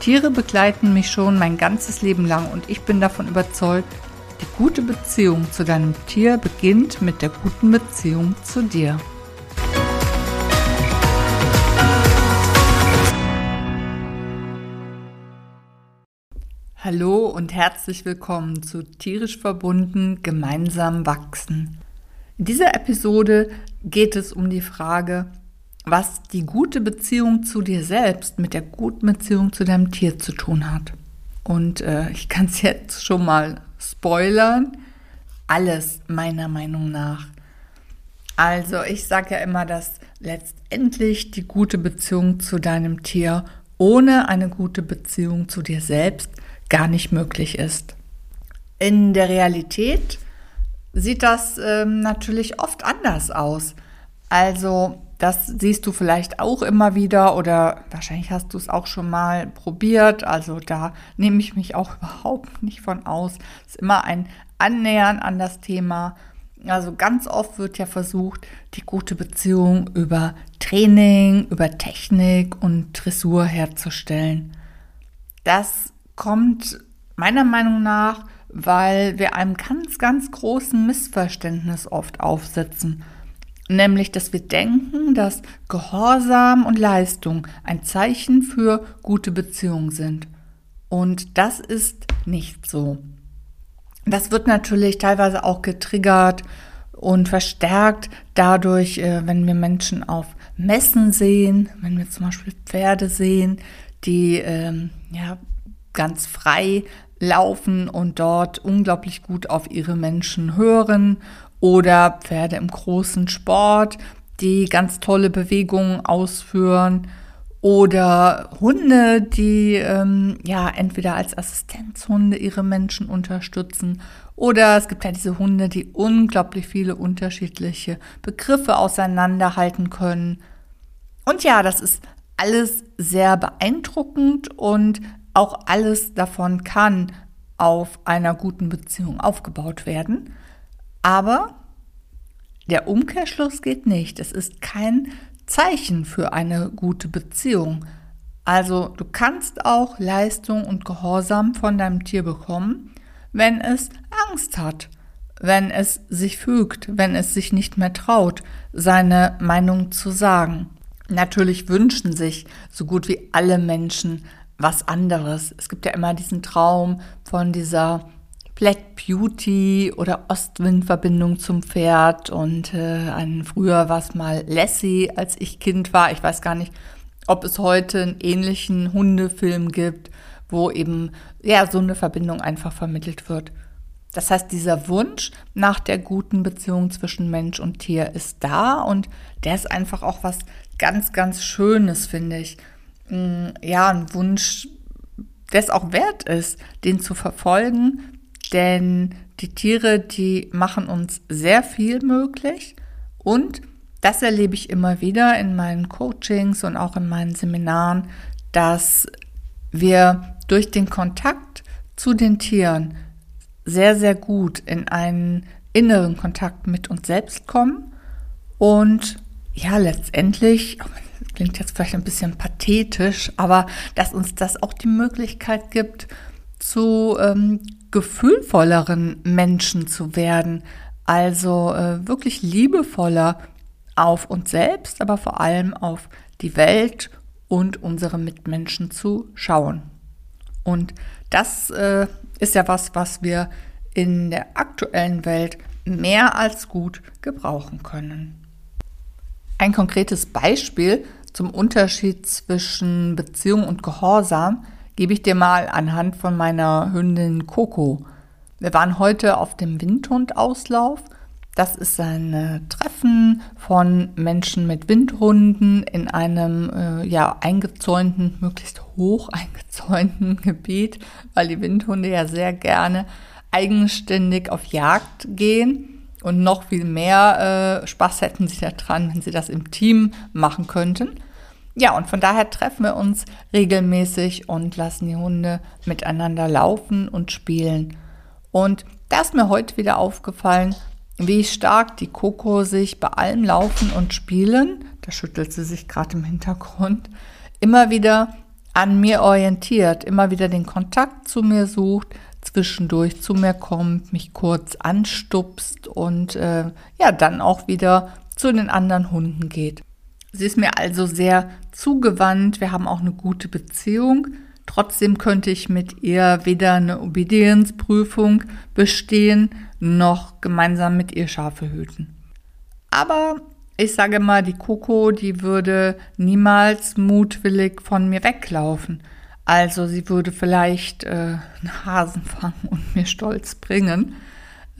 Tiere begleiten mich schon mein ganzes Leben lang und ich bin davon überzeugt, die gute Beziehung zu deinem Tier beginnt mit der guten Beziehung zu dir. Hallo und herzlich willkommen zu Tierisch verbunden, gemeinsam wachsen. In dieser Episode geht es um die Frage, was die gute Beziehung zu dir selbst mit der guten Beziehung zu deinem Tier zu tun hat. Und äh, ich kann es jetzt schon mal spoilern. Alles meiner Meinung nach. Also ich sage ja immer, dass letztendlich die gute Beziehung zu deinem Tier ohne eine gute Beziehung zu dir selbst gar nicht möglich ist. In der Realität sieht das ähm, natürlich oft anders aus. Also das siehst du vielleicht auch immer wieder oder wahrscheinlich hast du es auch schon mal probiert. Also da nehme ich mich auch überhaupt nicht von aus. Es ist immer ein Annähern an das Thema. Also ganz oft wird ja versucht, die gute Beziehung über Training, über Technik und Dressur herzustellen. Das kommt meiner Meinung nach, weil wir einem ganz, ganz großen Missverständnis oft aufsetzen. Nämlich, dass wir denken, dass Gehorsam und Leistung ein Zeichen für gute Beziehungen sind. Und das ist nicht so. Das wird natürlich teilweise auch getriggert und verstärkt dadurch, äh, wenn wir Menschen auf Messen sehen, wenn wir zum Beispiel Pferde sehen, die ähm, ja, ganz frei laufen und dort unglaublich gut auf ihre Menschen hören oder Pferde im großen Sport, die ganz tolle Bewegungen ausführen oder Hunde, die ähm, ja entweder als Assistenzhunde ihre Menschen unterstützen oder es gibt ja diese Hunde, die unglaublich viele unterschiedliche Begriffe auseinanderhalten können. Und ja, das ist alles sehr beeindruckend und auch alles davon kann auf einer guten Beziehung aufgebaut werden. Aber der Umkehrschluss geht nicht. Es ist kein Zeichen für eine gute Beziehung. Also du kannst auch Leistung und Gehorsam von deinem Tier bekommen, wenn es Angst hat, wenn es sich fügt, wenn es sich nicht mehr traut, seine Meinung zu sagen. Natürlich wünschen sich so gut wie alle Menschen was anderes. Es gibt ja immer diesen Traum von dieser Black Beauty oder Ostwind-Verbindung zum Pferd und äh, ein, früher war es mal Lassie, als ich Kind war. Ich weiß gar nicht, ob es heute einen ähnlichen Hundefilm gibt, wo eben ja so eine Verbindung einfach vermittelt wird. Das heißt, dieser Wunsch nach der guten Beziehung zwischen Mensch und Tier ist da und der ist einfach auch was ganz, ganz Schönes, finde ich. Mm, ja, ein Wunsch, der es auch wert ist, den zu verfolgen, denn die Tiere, die machen uns sehr viel möglich. Und das erlebe ich immer wieder in meinen Coachings und auch in meinen Seminaren, dass wir durch den Kontakt zu den Tieren sehr, sehr gut in einen inneren Kontakt mit uns selbst kommen. Und ja, letztendlich, klingt jetzt vielleicht ein bisschen pathetisch, aber dass uns das auch die Möglichkeit gibt, zu ähm, gefühlvolleren Menschen zu werden, also äh, wirklich liebevoller auf uns selbst, aber vor allem auf die Welt und unsere Mitmenschen zu schauen. Und das äh, ist ja was, was wir in der aktuellen Welt mehr als gut gebrauchen können. Ein konkretes Beispiel zum Unterschied zwischen Beziehung und Gehorsam gebe ich dir mal anhand von meiner Hündin Coco. Wir waren heute auf dem Windhundauslauf. Das ist ein äh, Treffen von Menschen mit Windhunden in einem äh, ja eingezäunten, möglichst hoch eingezäunten Gebiet, weil die Windhunde ja sehr gerne eigenständig auf Jagd gehen. Und noch viel mehr äh, Spaß hätten sie daran, wenn sie das im Team machen könnten. Ja, und von daher treffen wir uns regelmäßig und lassen die Hunde miteinander laufen und spielen. Und da ist mir heute wieder aufgefallen, wie stark die Coco sich bei allem Laufen und Spielen, da schüttelt sie sich gerade im Hintergrund, immer wieder an mir orientiert, immer wieder den Kontakt zu mir sucht, zwischendurch zu mir kommt, mich kurz anstupst und äh, ja, dann auch wieder zu den anderen Hunden geht. Sie ist mir also sehr zugewandt. Wir haben auch eine gute Beziehung. Trotzdem könnte ich mit ihr weder eine Obedienzprüfung bestehen, noch gemeinsam mit ihr Schafe hüten. Aber ich sage mal, die Coco, die würde niemals mutwillig von mir weglaufen. Also sie würde vielleicht äh, einen Hasen fangen und mir stolz bringen.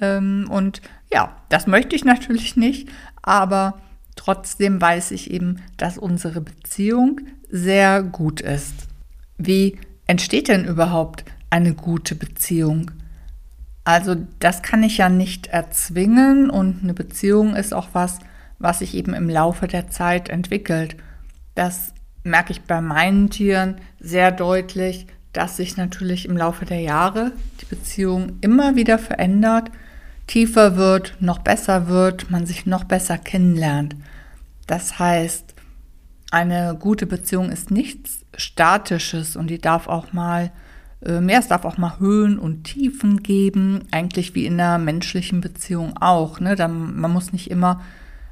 Ähm, und ja, das möchte ich natürlich nicht, aber Trotzdem weiß ich eben, dass unsere Beziehung sehr gut ist. Wie entsteht denn überhaupt eine gute Beziehung? Also das kann ich ja nicht erzwingen und eine Beziehung ist auch was, was sich eben im Laufe der Zeit entwickelt. Das merke ich bei meinen Tieren sehr deutlich, dass sich natürlich im Laufe der Jahre die Beziehung immer wieder verändert tiefer wird, noch besser wird, man sich noch besser kennenlernt. Das heißt, eine gute Beziehung ist nichts Statisches und die darf auch mal, äh, mehr, es darf auch mal Höhen und Tiefen geben, eigentlich wie in einer menschlichen Beziehung auch. Ne? Da, man muss nicht immer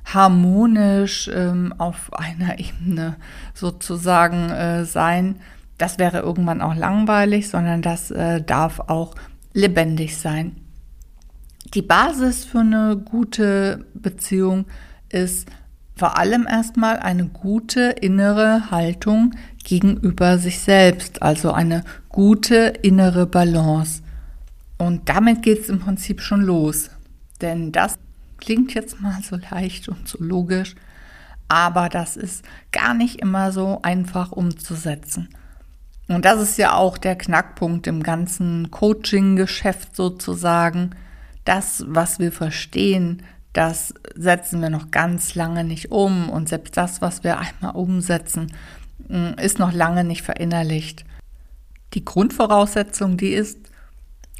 harmonisch ähm, auf einer Ebene sozusagen äh, sein. Das wäre irgendwann auch langweilig, sondern das äh, darf auch lebendig sein. Die Basis für eine gute Beziehung ist vor allem erstmal eine gute innere Haltung gegenüber sich selbst, also eine gute innere Balance. Und damit geht es im Prinzip schon los. Denn das klingt jetzt mal so leicht und so logisch, aber das ist gar nicht immer so einfach umzusetzen. Und das ist ja auch der Knackpunkt im ganzen Coaching-Geschäft sozusagen das, was wir verstehen, das setzen wir noch ganz lange nicht um. Und selbst das, was wir einmal umsetzen, mm, ist noch lange nicht verinnerlicht. Die Grundvoraussetzung, die ist,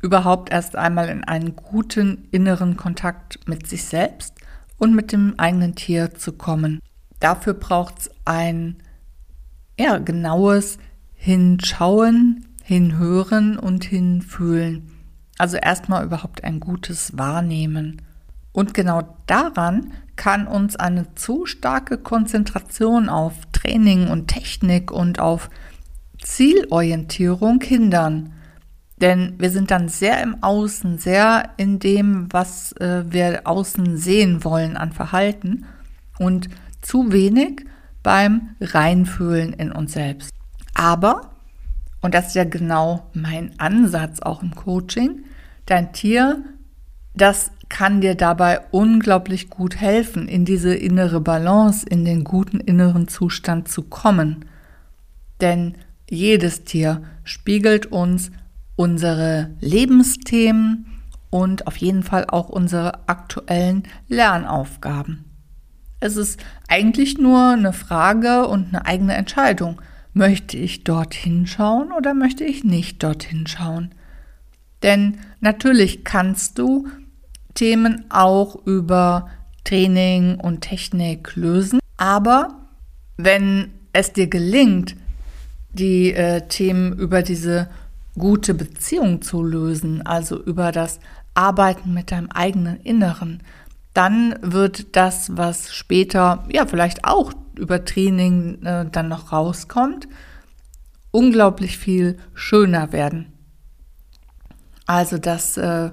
überhaupt erst einmal in einen guten inneren Kontakt mit sich selbst und mit dem eigenen Tier zu kommen. Dafür braucht es ein ja, genaues Hinschauen, Hinhören und Hinfühlen. Also erstmal überhaupt ein gutes Wahrnehmen. Und genau daran kann uns eine zu starke Konzentration auf Training und Technik und auf Zielorientierung hindern. Denn wir sind dann sehr im Außen, sehr in dem, was äh, wir außen sehen wollen an Verhalten und zu wenig beim Reinfühlen in uns selbst. Aber und das ist ja genau mein Ansatz auch im Coaching, dein Tier, das kann dir dabei unglaublich gut helfen, in diese innere Balance, in den guten inneren Zustand zu kommen. Denn jedes Tier spiegelt uns unsere Lebensthemen und auf jeden Fall auch unsere aktuellen Lernaufgaben. Es ist eigentlich nur eine Frage und eine eigene Entscheidung. Möchte ich dorthin schauen oder möchte ich nicht dorthin schauen? Denn natürlich kannst du Themen auch über Training und Technik lösen, aber wenn es dir gelingt, die äh, Themen über diese gute Beziehung zu lösen, also über das Arbeiten mit deinem eigenen Inneren, dann wird das, was später ja vielleicht auch über Training äh, dann noch rauskommt, unglaublich viel schöner werden. Also das äh,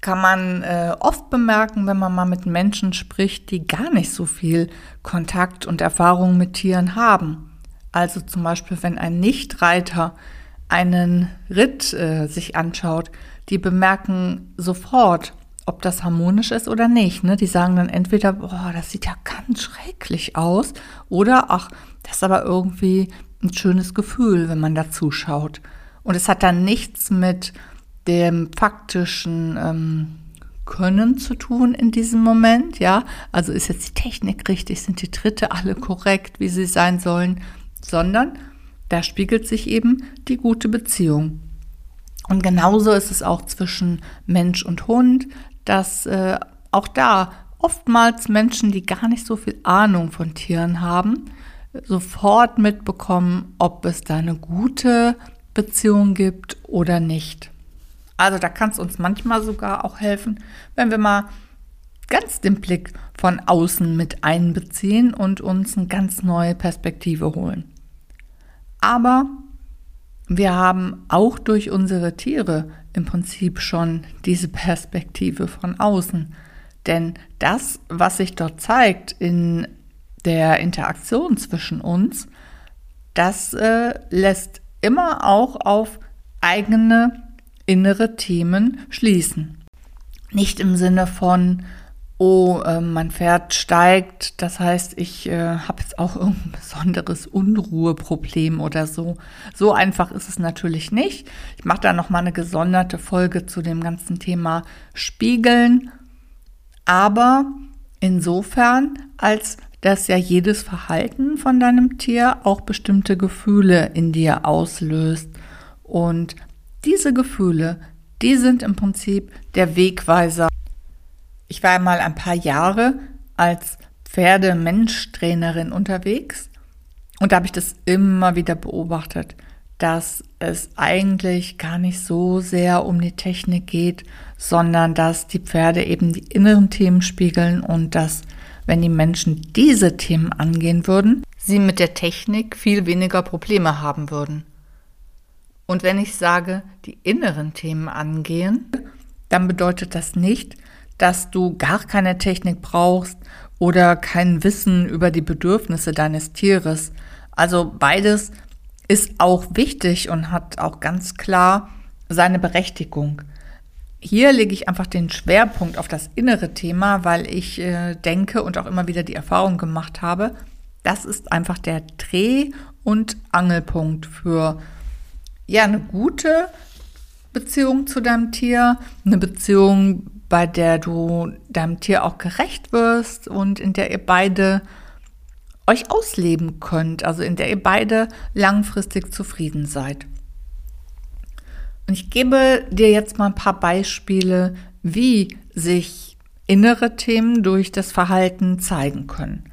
kann man äh, oft bemerken, wenn man mal mit Menschen spricht, die gar nicht so viel Kontakt und Erfahrung mit Tieren haben. Also zum Beispiel, wenn ein Nichtreiter einen Ritt äh, sich anschaut, die bemerken sofort, ob das harmonisch ist oder nicht. Ne? Die sagen dann entweder, boah, das sieht ja ganz schrecklich aus, oder ach, das ist aber irgendwie ein schönes Gefühl, wenn man da zuschaut. Und es hat dann nichts mit dem faktischen ähm, Können zu tun in diesem Moment, ja. Also ist jetzt die Technik richtig, sind die Tritte alle korrekt, wie sie sein sollen, sondern da spiegelt sich eben die gute Beziehung. Und genauso ist es auch zwischen Mensch und Hund, dass äh, auch da oftmals Menschen, die gar nicht so viel Ahnung von Tieren haben, sofort mitbekommen, ob es da eine gute Beziehung gibt oder nicht. Also da kann es uns manchmal sogar auch helfen, wenn wir mal ganz den Blick von außen mit einbeziehen und uns eine ganz neue Perspektive holen. Aber wir haben auch durch unsere Tiere im Prinzip schon diese Perspektive von außen. Denn das, was sich dort zeigt in der Interaktion zwischen uns, das äh, lässt immer auch auf eigene innere Themen schließen. Nicht im Sinne von, oh, äh, mein Pferd steigt, das heißt, ich äh, habe jetzt auch irgendein besonderes Unruheproblem oder so. So einfach ist es natürlich nicht. Ich mache da noch mal eine gesonderte Folge zu dem ganzen Thema Spiegeln, aber insofern, als dass ja jedes Verhalten von deinem Tier auch bestimmte Gefühle in dir auslöst und diese Gefühle, die sind im Prinzip der Wegweiser ich war mal ein paar Jahre als Pferdemensch-Trainerin unterwegs und da habe ich das immer wieder beobachtet, dass es eigentlich gar nicht so sehr um die Technik geht, sondern dass die Pferde eben die inneren Themen spiegeln und dass, wenn die Menschen diese Themen angehen würden, sie mit der Technik viel weniger Probleme haben würden. Und wenn ich sage, die inneren Themen angehen, dann bedeutet das nicht, dass du gar keine Technik brauchst oder kein Wissen über die Bedürfnisse deines Tieres. Also beides ist auch wichtig und hat auch ganz klar seine Berechtigung. Hier lege ich einfach den Schwerpunkt auf das innere Thema, weil ich äh, denke und auch immer wieder die Erfahrung gemacht habe, das ist einfach der Dreh- und Angelpunkt für ja eine gute Beziehung zu deinem Tier, eine Beziehung, bei der du deinem Tier auch gerecht wirst und in der ihr beide euch ausleben könnt, also in der ihr beide langfristig zufrieden seid. Und ich gebe dir jetzt mal ein paar Beispiele, wie sich innere Themen durch das Verhalten zeigen können.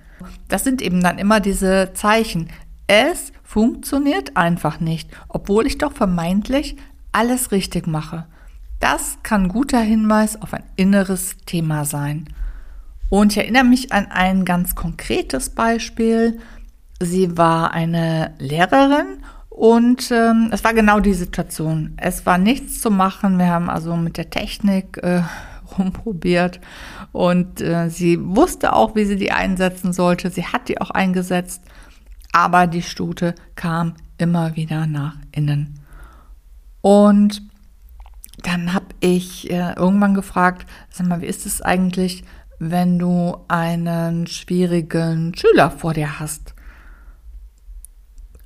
Das sind eben dann immer diese Zeichen. Es funktioniert einfach nicht, obwohl ich doch vermeintlich alles richtig mache. Das kann guter Hinweis auf ein inneres Thema sein. Und ich erinnere mich an ein ganz konkretes Beispiel. Sie war eine Lehrerin und ähm, es war genau die Situation. Es war nichts zu machen. Wir haben also mit der Technik äh, rumprobiert und äh, sie wusste auch, wie sie die einsetzen sollte. Sie hat die auch eingesetzt, aber die Stute kam immer wieder nach innen. Und dann habe ich äh, irgendwann gefragt, sag mal, wie ist es eigentlich, wenn du einen schwierigen Schüler vor dir hast?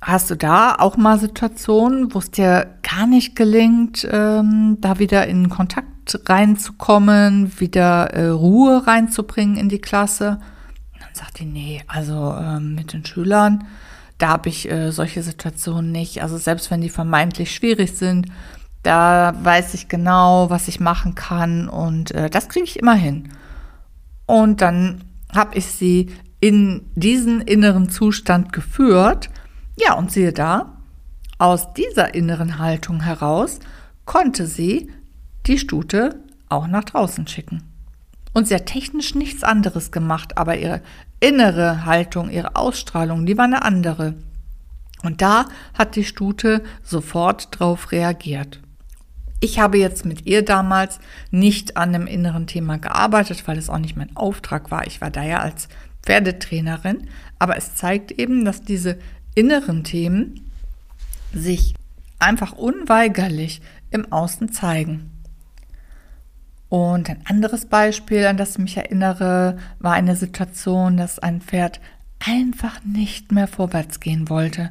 Hast du da auch mal Situationen, wo es dir gar nicht gelingt, ähm, da wieder in Kontakt reinzukommen, wieder äh, Ruhe reinzubringen in die Klasse? Dann sagt die, nee, also äh, mit den Schülern, da habe ich äh, solche Situationen nicht. Also selbst wenn die vermeintlich schwierig sind, da weiß ich genau, was ich machen kann und äh, das kriege ich immer hin. Und dann habe ich sie in diesen inneren Zustand geführt. Ja, und siehe da, aus dieser inneren Haltung heraus konnte sie die Stute auch nach draußen schicken. Und sie hat technisch nichts anderes gemacht, aber ihre innere Haltung, ihre Ausstrahlung, die war eine andere. Und da hat die Stute sofort drauf reagiert. Ich habe jetzt mit ihr damals nicht an einem inneren Thema gearbeitet, weil es auch nicht mein Auftrag war. Ich war da ja als Pferdetrainerin. Aber es zeigt eben, dass diese inneren Themen sich einfach unweigerlich im Außen zeigen. Und ein anderes Beispiel, an das ich mich erinnere, war eine Situation, dass ein Pferd einfach nicht mehr vorwärts gehen wollte.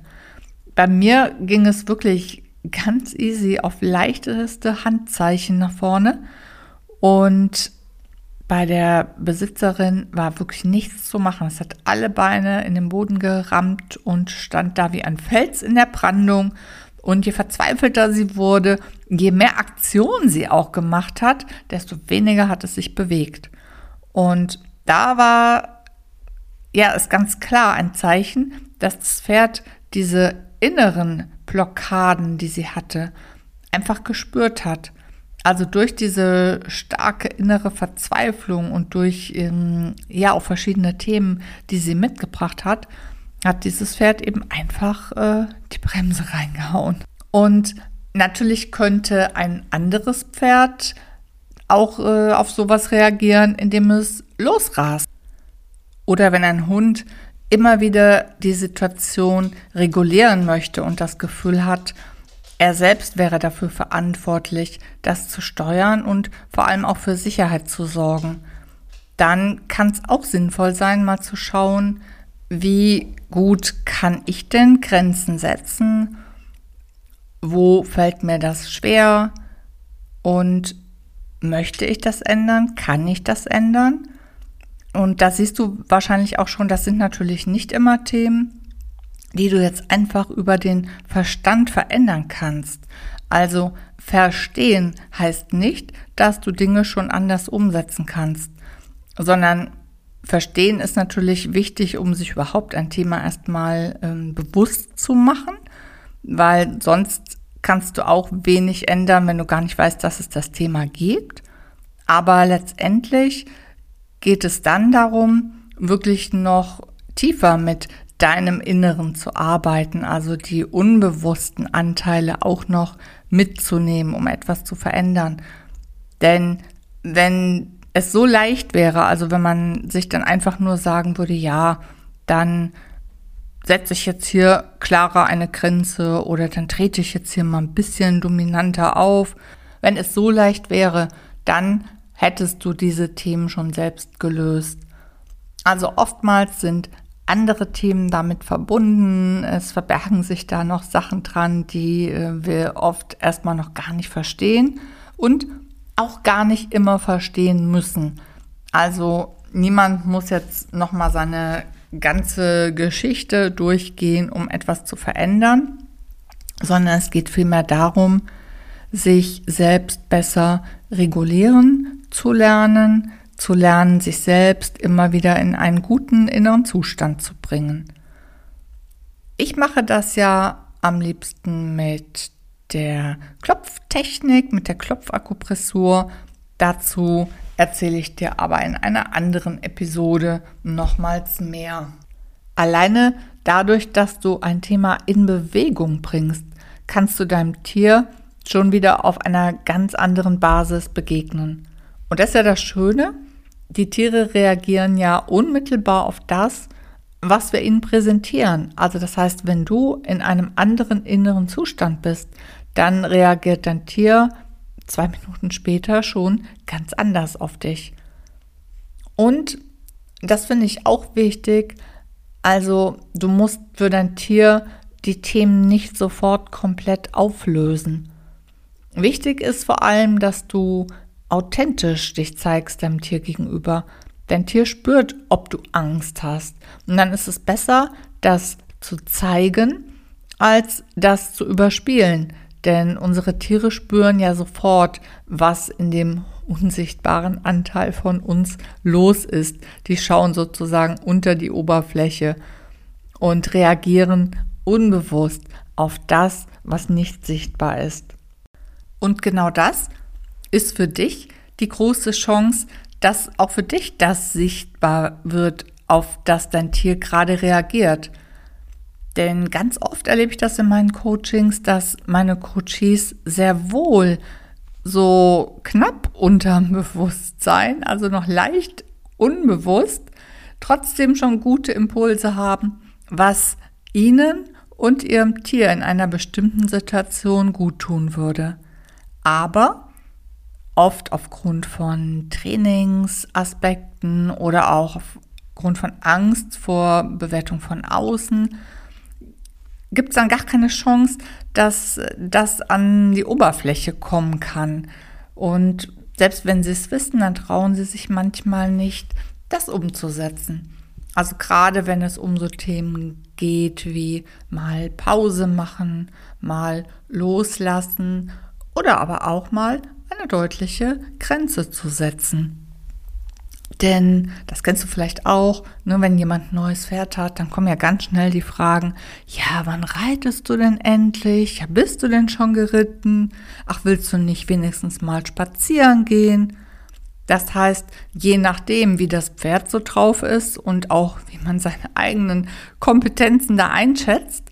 Bei mir ging es wirklich ganz easy auf leichteste Handzeichen nach vorne und bei der Besitzerin war wirklich nichts zu machen. Es hat alle Beine in den Boden gerammt und stand da wie ein Fels in der Brandung. Und je verzweifelter sie wurde, je mehr Aktion sie auch gemacht hat, desto weniger hat es sich bewegt. Und da war, ja, ist ganz klar ein Zeichen, dass das Pferd diese inneren Blockaden, die sie hatte, einfach gespürt hat. Also durch diese starke innere Verzweiflung und durch ähm, ja auch verschiedene Themen, die sie mitgebracht hat, hat dieses Pferd eben einfach äh, die Bremse reingehauen. Und natürlich könnte ein anderes Pferd auch äh, auf sowas reagieren, indem es losrast. Oder wenn ein Hund immer wieder die Situation regulieren möchte und das Gefühl hat, er selbst wäre dafür verantwortlich, das zu steuern und vor allem auch für Sicherheit zu sorgen. Dann kann es auch sinnvoll sein, mal zu schauen, wie gut kann ich denn Grenzen setzen? Wo fällt mir das schwer? Und möchte ich das ändern? Kann ich das ändern? Und da siehst du wahrscheinlich auch schon, das sind natürlich nicht immer Themen, die du jetzt einfach über den Verstand verändern kannst. Also verstehen heißt nicht, dass du Dinge schon anders umsetzen kannst, sondern verstehen ist natürlich wichtig, um sich überhaupt ein Thema erstmal ähm, bewusst zu machen, weil sonst kannst du auch wenig ändern, wenn du gar nicht weißt, dass es das Thema gibt. Aber letztendlich geht es dann darum, wirklich noch tiefer mit deinem Inneren zu arbeiten, also die unbewussten Anteile auch noch mitzunehmen, um etwas zu verändern. Denn wenn es so leicht wäre, also wenn man sich dann einfach nur sagen würde, ja, dann setze ich jetzt hier klarer eine Grenze oder dann trete ich jetzt hier mal ein bisschen dominanter auf. Wenn es so leicht wäre, dann hättest du diese Themen schon selbst gelöst. Also oftmals sind andere Themen damit verbunden. Es verbergen sich da noch Sachen dran, die äh, wir oft erstmal noch gar nicht verstehen und auch gar nicht immer verstehen müssen. Also niemand muss jetzt noch mal seine ganze Geschichte durchgehen, um etwas zu verändern, sondern es geht vielmehr darum, sich selbst besser regulieren zu lernen, zu lernen, sich selbst immer wieder in einen guten inneren Zustand zu bringen. Ich mache das ja am liebsten mit der Klopftechnik, mit der Klopfakupressur. Dazu erzähle ich dir aber in einer anderen Episode nochmals mehr. Alleine dadurch, dass du ein Thema in Bewegung bringst, kannst du deinem Tier schon wieder auf einer ganz anderen Basis begegnen. Und das ist ja das Schöne, die Tiere reagieren ja unmittelbar auf das, was wir ihnen präsentieren. Also das heißt, wenn du in einem anderen inneren Zustand bist, dann reagiert dein Tier zwei Minuten später schon ganz anders auf dich. Und das finde ich auch wichtig. Also du musst für dein Tier die Themen nicht sofort komplett auflösen. Wichtig ist vor allem, dass du authentisch dich zeigst deinem Tier gegenüber. Dein Tier spürt, ob du Angst hast. Und dann ist es besser, das zu zeigen, als das zu überspielen. Denn unsere Tiere spüren ja sofort, was in dem unsichtbaren Anteil von uns los ist. Die schauen sozusagen unter die Oberfläche und reagieren unbewusst auf das, was nicht sichtbar ist. Und genau das ist für dich die große Chance, dass auch für dich das sichtbar wird, auf das dein Tier gerade reagiert. Denn ganz oft erlebe ich das in meinen Coachings, dass meine Coaches sehr wohl so knapp unterm Bewusstsein, also noch leicht unbewusst, trotzdem schon gute Impulse haben, was ihnen und ihrem Tier in einer bestimmten Situation gut tun würde. Aber oft aufgrund von Trainingsaspekten oder auch aufgrund von Angst vor Bewertung von außen gibt es dann gar keine Chance, dass das an die Oberfläche kommen kann. Und selbst wenn sie es wissen, dann trauen sie sich manchmal nicht, das umzusetzen. Also gerade wenn es um so Themen geht wie mal Pause machen, mal loslassen oder aber auch mal eine deutliche Grenze zu setzen. Denn, das kennst du vielleicht auch, ne, wenn jemand ein neues Pferd hat, dann kommen ja ganz schnell die Fragen, ja, wann reitest du denn endlich? Ja, bist du denn schon geritten? Ach, willst du nicht wenigstens mal spazieren gehen? Das heißt, je nachdem, wie das Pferd so drauf ist und auch wie man seine eigenen Kompetenzen da einschätzt,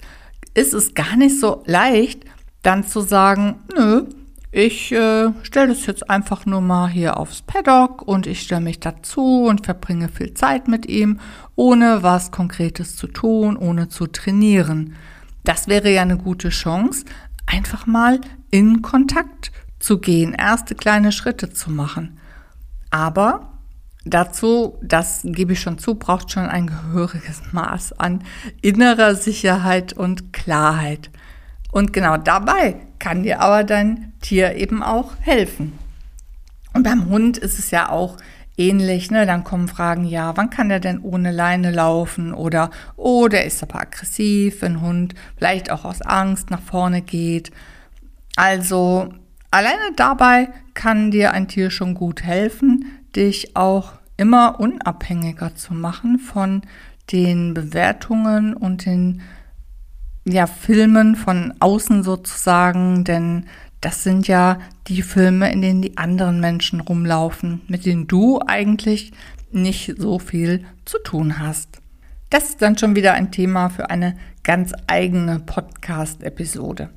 ist es gar nicht so leicht, dann zu sagen, nö, ich äh, stelle das jetzt einfach nur mal hier aufs Paddock und ich stelle mich dazu und verbringe viel Zeit mit ihm, ohne was Konkretes zu tun, ohne zu trainieren. Das wäre ja eine gute Chance, einfach mal in Kontakt zu gehen, erste kleine Schritte zu machen. Aber dazu, das gebe ich schon zu, braucht schon ein gehöriges Maß an innerer Sicherheit und Klarheit. Und genau dabei kann dir aber dein Tier eben auch helfen. Und beim Hund ist es ja auch ähnlich. Ne? Dann kommen Fragen, ja, wann kann der denn ohne Leine laufen? Oder, oh, der ist aber aggressiv, wenn ein Hund vielleicht auch aus Angst nach vorne geht. Also alleine dabei kann dir ein Tier schon gut helfen, dich auch immer unabhängiger zu machen von den Bewertungen und den ja, Filmen von außen sozusagen, denn das sind ja die Filme, in denen die anderen Menschen rumlaufen, mit denen du eigentlich nicht so viel zu tun hast. Das ist dann schon wieder ein Thema für eine ganz eigene Podcast-Episode.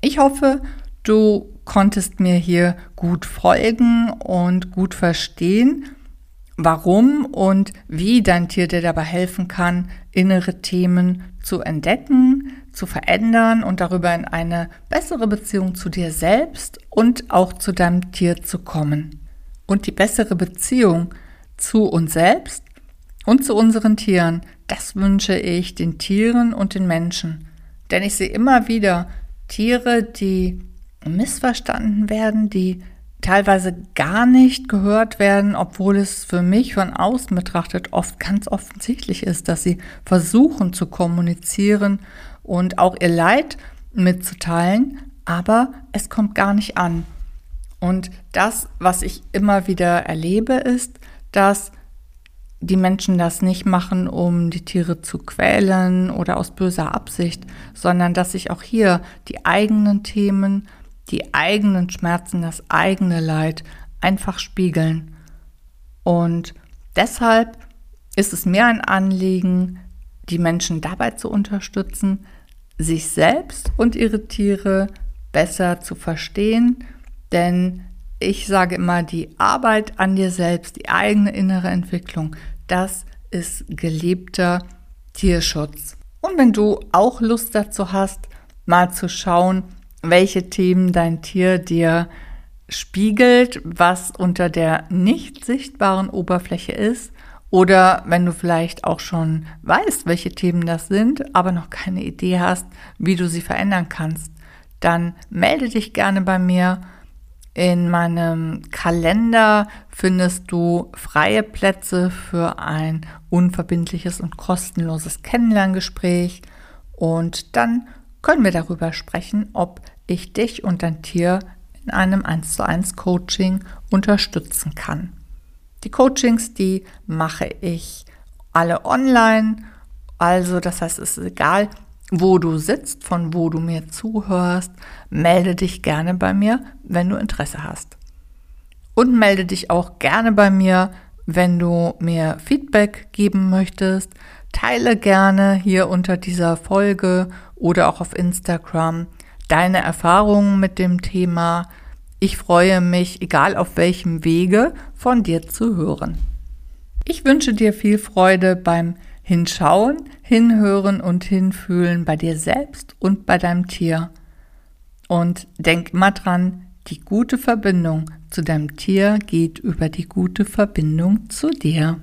Ich hoffe, du konntest mir hier gut folgen und gut verstehen, warum und wie dein Tier dir dabei helfen kann, innere Themen zu entdecken, zu verändern und darüber in eine bessere Beziehung zu dir selbst und auch zu deinem Tier zu kommen. Und die bessere Beziehung zu uns selbst und zu unseren Tieren, das wünsche ich den Tieren und den Menschen. Denn ich sehe immer wieder Tiere, die missverstanden werden, die teilweise gar nicht gehört werden, obwohl es für mich von außen betrachtet oft ganz offensichtlich ist, dass sie versuchen zu kommunizieren und auch ihr Leid mitzuteilen, aber es kommt gar nicht an. Und das, was ich immer wieder erlebe, ist, dass die Menschen das nicht machen, um die Tiere zu quälen oder aus böser Absicht, sondern dass sich auch hier die eigenen Themen die eigenen Schmerzen, das eigene Leid einfach spiegeln. Und deshalb ist es mir ein Anliegen, die Menschen dabei zu unterstützen, sich selbst und ihre Tiere besser zu verstehen, denn ich sage immer, die Arbeit an dir selbst, die eigene innere Entwicklung, das ist gelebter Tierschutz. Und wenn du auch Lust dazu hast, mal zu schauen, welche Themen dein Tier dir spiegelt, was unter der nicht sichtbaren Oberfläche ist. Oder wenn du vielleicht auch schon weißt, welche Themen das sind, aber noch keine Idee hast, wie du sie verändern kannst, dann melde dich gerne bei mir. In meinem Kalender findest du freie Plätze für ein unverbindliches und kostenloses Kennenlerngespräch. Und dann können wir darüber sprechen, ob ich dich und dein Tier in einem 1 zu 1 Coaching unterstützen kann. Die Coachings, die mache ich alle online. Also, das heißt, es ist egal, wo du sitzt, von wo du mir zuhörst. Melde dich gerne bei mir, wenn du Interesse hast. Und melde dich auch gerne bei mir, wenn du mir Feedback geben möchtest. Teile gerne hier unter dieser Folge oder auch auf Instagram deine Erfahrungen mit dem Thema. Ich freue mich, egal auf welchem Wege, von dir zu hören. Ich wünsche dir viel Freude beim Hinschauen, Hinhören und Hinfühlen bei dir selbst und bei deinem Tier. Und denk immer dran, die gute Verbindung zu deinem Tier geht über die gute Verbindung zu dir.